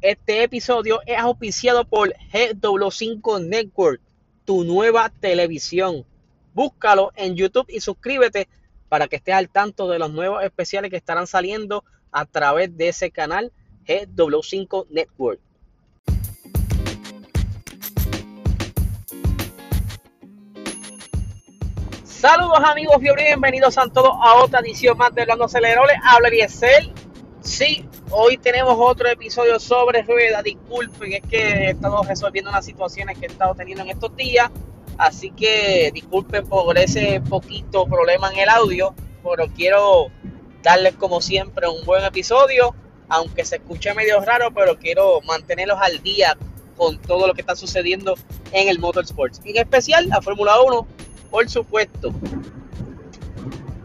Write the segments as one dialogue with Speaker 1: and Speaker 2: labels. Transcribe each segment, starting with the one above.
Speaker 1: Este episodio es auspiciado por GW5 Network, tu nueva televisión. Búscalo en YouTube y suscríbete para que estés al tanto de los nuevos especiales que estarán saliendo a través de ese canal GW5 Network. Saludos amigos, bienvenidos a todos a otra edición más de Hablando Aceleroles. Habla Diesel. Sí, hoy tenemos otro episodio sobre ruedas. Disculpen, es que he estado resolviendo unas situaciones que he estado teniendo en estos días. Así que disculpen por ese poquito problema en el audio. Pero quiero darles como siempre un buen episodio. Aunque se escuche medio raro, pero quiero mantenerlos al día con todo lo que está sucediendo en el motorsports. En especial la Fórmula 1 por supuesto.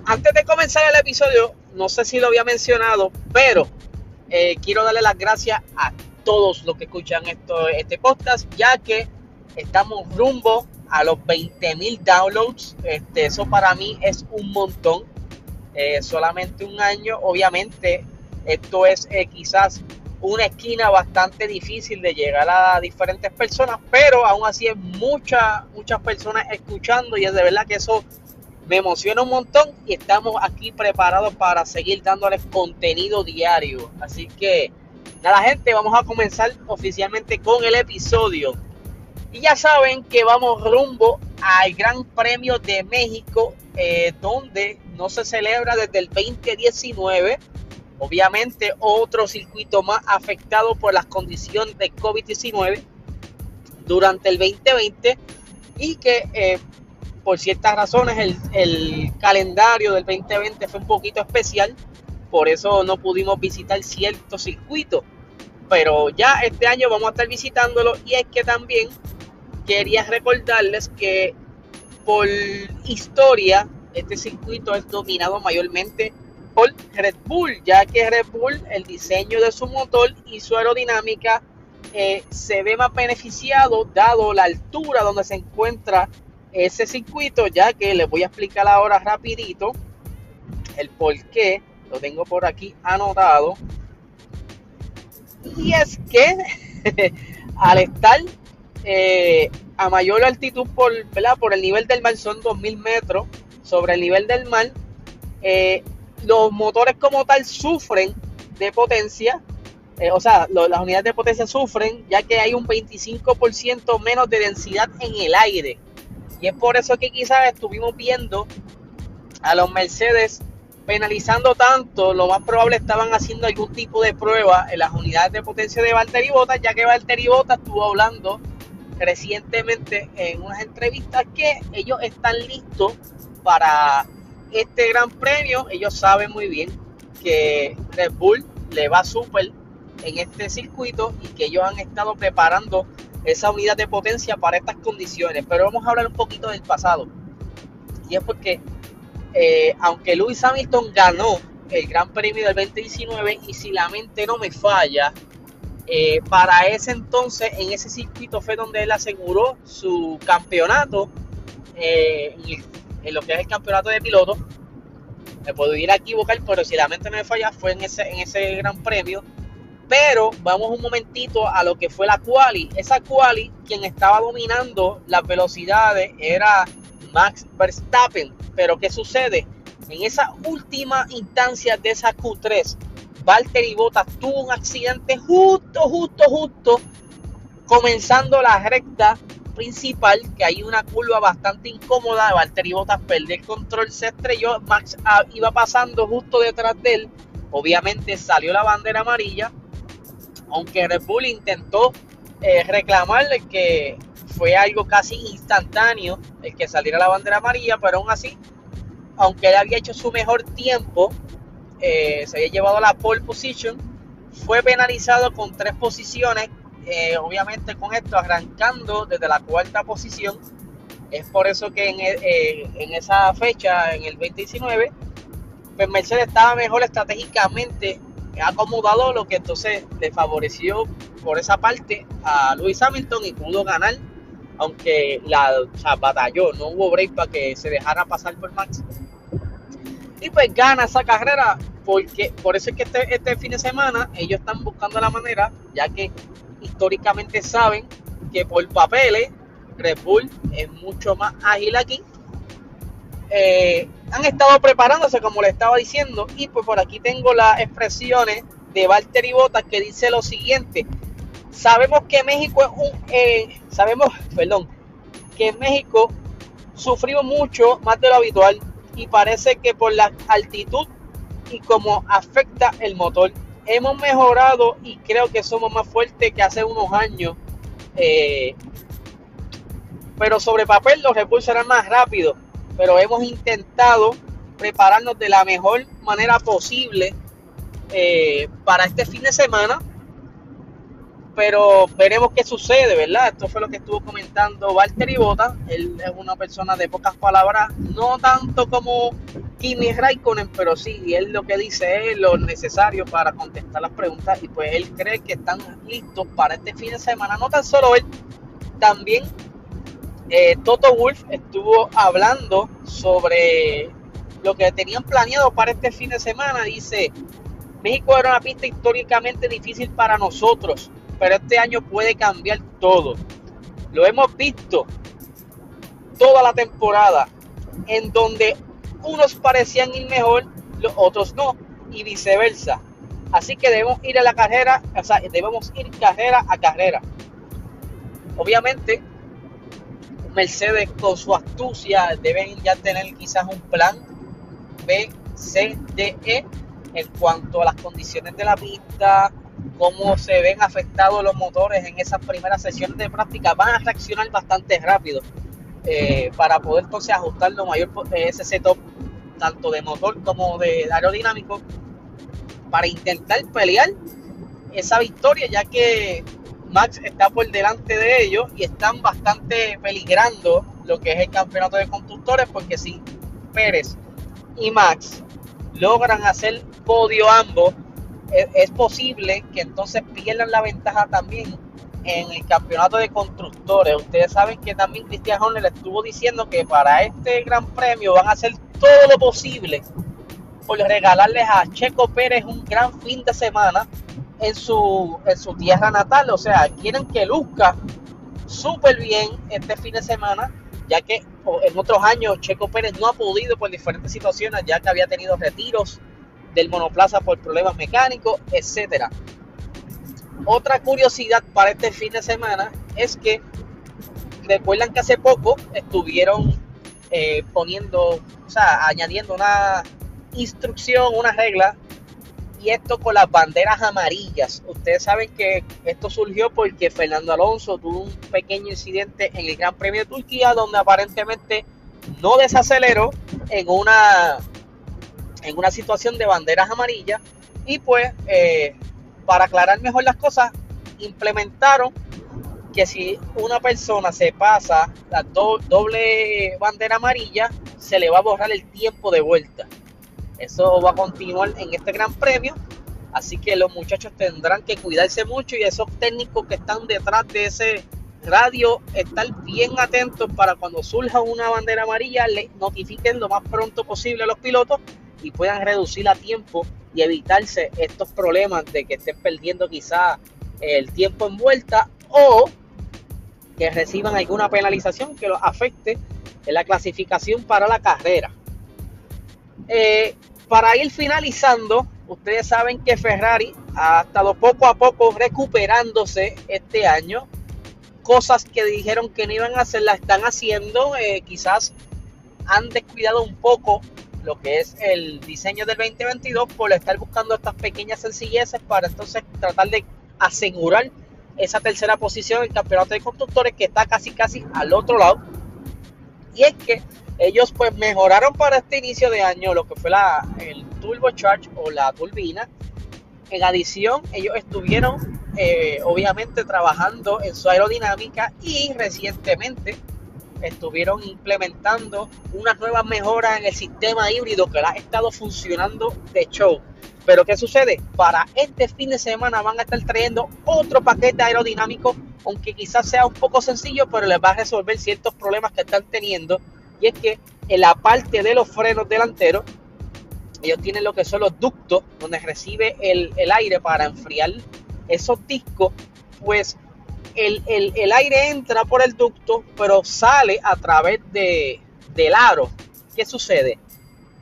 Speaker 1: Antes de comenzar el episodio, no sé si lo había mencionado, pero eh, quiero darle las gracias a todos los que escuchan esto, este podcast, ya que estamos rumbo a los 20 mil downloads. Este, eso para mí es un montón. Eh, solamente un año, obviamente, esto es eh, quizás una esquina bastante difícil de llegar a diferentes personas, pero aún así es muchas, muchas personas escuchando y es de verdad que eso me emociona un montón y estamos aquí preparados para seguir dándoles contenido diario. Así que nada gente, vamos a comenzar oficialmente con el episodio. Y ya saben que vamos rumbo al Gran Premio de México, eh, donde no se celebra desde el 2019 Obviamente otro circuito más afectado por las condiciones de COVID-19 durante el 2020 y que eh, por ciertas razones el, el, calendario del 2020 fue un poquito especial, por eso no pudimos visitar ciertos circuitos, pero ya este año vamos a estar visitándolo y es que también quería recordarles que por historia este circuito es dominado mayormente por Red Bull, ya que Red Bull, el diseño de su motor y su aerodinámica eh, se ve más beneficiado dado la altura donde se encuentra ese circuito, ya que les voy a explicar ahora rapidito el por qué, lo tengo por aquí anotado. Y es que al estar eh, a mayor altitud por, por el nivel del mar, son 2000 metros sobre el nivel del mar, eh, los motores como tal sufren de potencia, eh, o sea, las unidades de potencia sufren ya que hay un 25% menos de densidad en el aire. Y es por eso que quizás estuvimos viendo a los Mercedes penalizando tanto, lo más probable estaban haciendo algún tipo de prueba en las unidades de potencia de Valtteri Bottas, ya que Valtteri Bottas estuvo hablando recientemente en unas entrevistas que ellos están listos para este gran premio, ellos saben muy bien que Red Bull le va súper en este circuito y que ellos han estado preparando esa unidad de potencia para estas condiciones. Pero vamos a hablar un poquito del pasado. Y es porque, eh, aunque Lewis Hamilton ganó el Gran Premio del 2019 y si la mente no me falla, eh, para ese entonces en ese circuito fue donde él aseguró su campeonato eh, en lo que es el campeonato de pilotos. Me puedo ir a equivocar, pero si la mente no me falla, fue en ese, en ese gran premio. Pero vamos un momentito a lo que fue la quali. Esa quali, quien estaba dominando las velocidades era Max Verstappen. Pero ¿qué sucede? En esa última instancia de esa Q3, Valtteri Bottas tuvo un accidente justo, justo, justo, comenzando la recta principal, que hay una curva bastante incómoda, Valtteri Bottas perdió el control, se estrelló, Max ah, iba pasando justo detrás de él, obviamente salió la bandera amarilla, aunque Red Bull intentó eh, reclamarle que fue algo casi instantáneo el que saliera la bandera amarilla, pero aún así, aunque él había hecho su mejor tiempo, eh, se había llevado la pole position, fue penalizado con tres posiciones eh, obviamente con esto arrancando desde la cuarta posición. Es por eso que en, en esa fecha, en el 2019, pues Mercedes estaba mejor estratégicamente acomodado, lo que entonces le favoreció por esa parte a Lewis Hamilton y pudo ganar, aunque la o batalló, no hubo break para que se dejara pasar por Max. Y pues gana esa carrera porque por eso es que este, este fin de semana ellos están buscando la manera, ya que históricamente saben que por papeles Red Bull es mucho más ágil aquí. Eh, han estado preparándose, como le estaba diciendo, y pues por aquí tengo las expresiones de Valtteri Bottas que dice lo siguiente: Sabemos que México es un, eh, sabemos, perdón, que México sufrimos mucho más de lo habitual y parece que por la altitud y cómo afecta el motor hemos mejorado y creo que somos más fuertes que hace unos años. Eh, pero sobre papel los recursos serán más rápidos. Pero hemos intentado prepararnos de la mejor manera posible eh, para este fin de semana pero veremos qué sucede, ¿verdad? Esto fue lo que estuvo comentando Walter Bota. Él es una persona de pocas palabras, no tanto como Kimi Raikkonen, pero sí, él lo que dice es lo necesario para contestar las preguntas y pues él cree que están listos para este fin de semana. No tan solo él, también eh, Toto Wolf estuvo hablando sobre lo que tenían planeado para este fin de semana. Dice, México era una pista históricamente difícil para nosotros pero este año puede cambiar todo. Lo hemos visto toda la temporada, en donde unos parecían ir mejor, los otros no, y viceversa. Así que debemos ir a la carrera, o sea, debemos ir carrera a carrera. Obviamente, Mercedes con su astucia deben ya tener quizás un plan B, C, D, E en cuanto a las condiciones de la pista, cómo se ven afectados los motores en esas primeras sesiones de práctica, van a reaccionar bastante rápido eh, para poder entonces ajustar lo mayor eh, ese setup tanto de motor como de aerodinámico para intentar pelear esa victoria ya que Max está por delante de ellos y están bastante peligrando lo que es el campeonato de constructores porque si Pérez y Max logran hacer podio ambos es, posible que entonces pierdan la ventaja también en el campeonato de constructores. Ustedes saben que también Cristian Horner estuvo diciendo que para este gran premio van a hacer todo lo posible por regalarles a Checo Pérez un gran fin de semana en su, en su tierra natal. O sea, quieren que luzca súper bien este fin de semana, ya que en otros años Checo Pérez no ha podido por diferentes situaciones, ya que había tenido retiros del monoplaza por problemas mecánicos, etcétera. Otra curiosidad para este fin de semana es que recuerdan que hace poco estuvieron eh, poniendo, o sea, añadiendo una instrucción, una regla, y esto con las banderas amarillas. Ustedes saben que esto surgió porque Fernando Alonso tuvo un pequeño incidente en el Gran Premio de Turquía, donde aparentemente no desaceleró en una en una situación de banderas amarillas y pues eh, para aclarar mejor las cosas implementaron que si una persona se pasa la doble bandera amarilla se le va a borrar el tiempo de vuelta eso va a continuar en este gran premio así que los muchachos tendrán que cuidarse mucho y esos técnicos que están detrás de ese radio estar bien atentos para cuando surja una bandera amarilla le notifiquen lo más pronto posible a los pilotos y puedan reducir a tiempo y evitarse estos problemas de que estén perdiendo quizá el tiempo en vuelta o que reciban alguna penalización que los afecte en la clasificación para la carrera. Eh, para ir finalizando, ustedes saben que Ferrari ha estado poco a poco recuperándose este año. Cosas que dijeron que no iban a hacer, la están haciendo. Eh, quizás han descuidado un poco lo que es el diseño del 2022 por estar buscando estas pequeñas sencilleces para entonces tratar de asegurar esa tercera posición en el campeonato de constructores que está casi casi al otro lado. Y es que ellos pues mejoraron para este inicio de año lo que fue la, el turbocharge o la turbina. En adición, ellos estuvieron eh, obviamente trabajando en su aerodinámica y recientemente estuvieron implementando unas nuevas mejoras en el sistema híbrido que ha estado funcionando de show. Pero ¿qué sucede? Para este fin de semana van a estar trayendo otro paquete aerodinámico, aunque quizás sea un poco sencillo, pero les va a resolver ciertos problemas que están teniendo. Y es que en la parte de los frenos delanteros ellos tienen lo que son los ductos donde recibe el, aire para enfriar esos discos, pues el, aire entra por el ducto, pero sale a través de, del aro. ¿Qué sucede?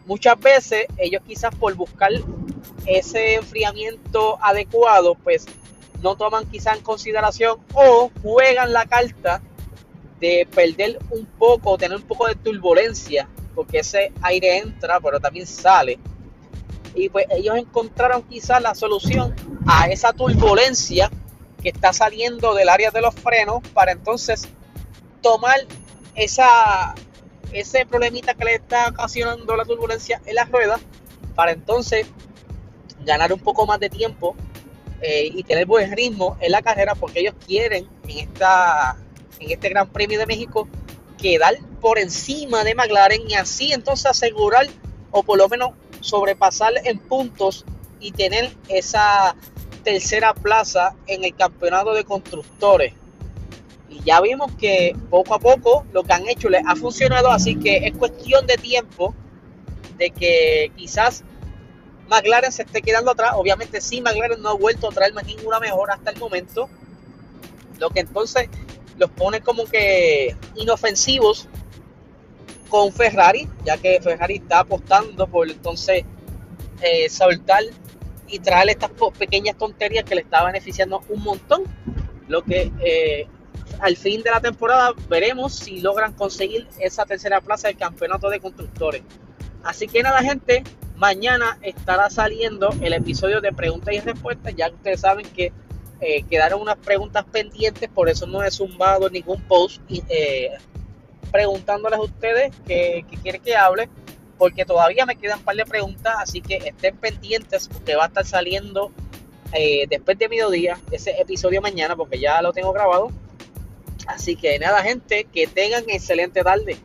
Speaker 1: Muchas veces ellos quizás por buscar ese enfriamiento adecuado, pues no toman quizás en consideración o juegan la carta de perder un poco, tener un poco de turbulencia, porque ese aire entra, pero también sale. Y pues ellos encontraron quizás la solución a esa turbulencia que está saliendo del área de los frenos para entonces tomar esa, ese problemita que le está ocasionando la turbulencia en las ruedas para entonces ganar un poco más de tiempo eh, y tener buen ritmo en la carrera porque ellos quieren en, esta, en este Gran Premio de México quedar por encima de McLaren y así entonces asegurar o por lo menos sobrepasar en puntos y tener esa tercera plaza en el campeonato de constructores. Y ya vimos que poco a poco lo que han hecho les ha funcionado, así que es cuestión de tiempo de que quizás McLaren se esté quedando atrás. Obviamente sí, McLaren no ha vuelto a traer ninguna mejora hasta el momento. Lo que entonces los pone como que inofensivos con Ferrari, ya que Ferrari está apostando por entonces eh, soltar y traer estas pequeñas tonterías que le está beneficiando un montón. Lo que eh, al fin de la temporada veremos si logran conseguir esa tercera plaza del campeonato de constructores. Así que nada, gente, Mañana estará saliendo el episodio de preguntas y respuestas. Ya ustedes saben que eh, quedaron unas preguntas pendientes, por eso no he zumbado ningún post eh, preguntándoles a ustedes qué quieren que hable, porque todavía me quedan un par de preguntas, así que estén pendientes porque va a estar saliendo eh, después de mediodía ese episodio mañana, porque ya lo tengo grabado. Así que nada, gente, que tengan excelente tarde.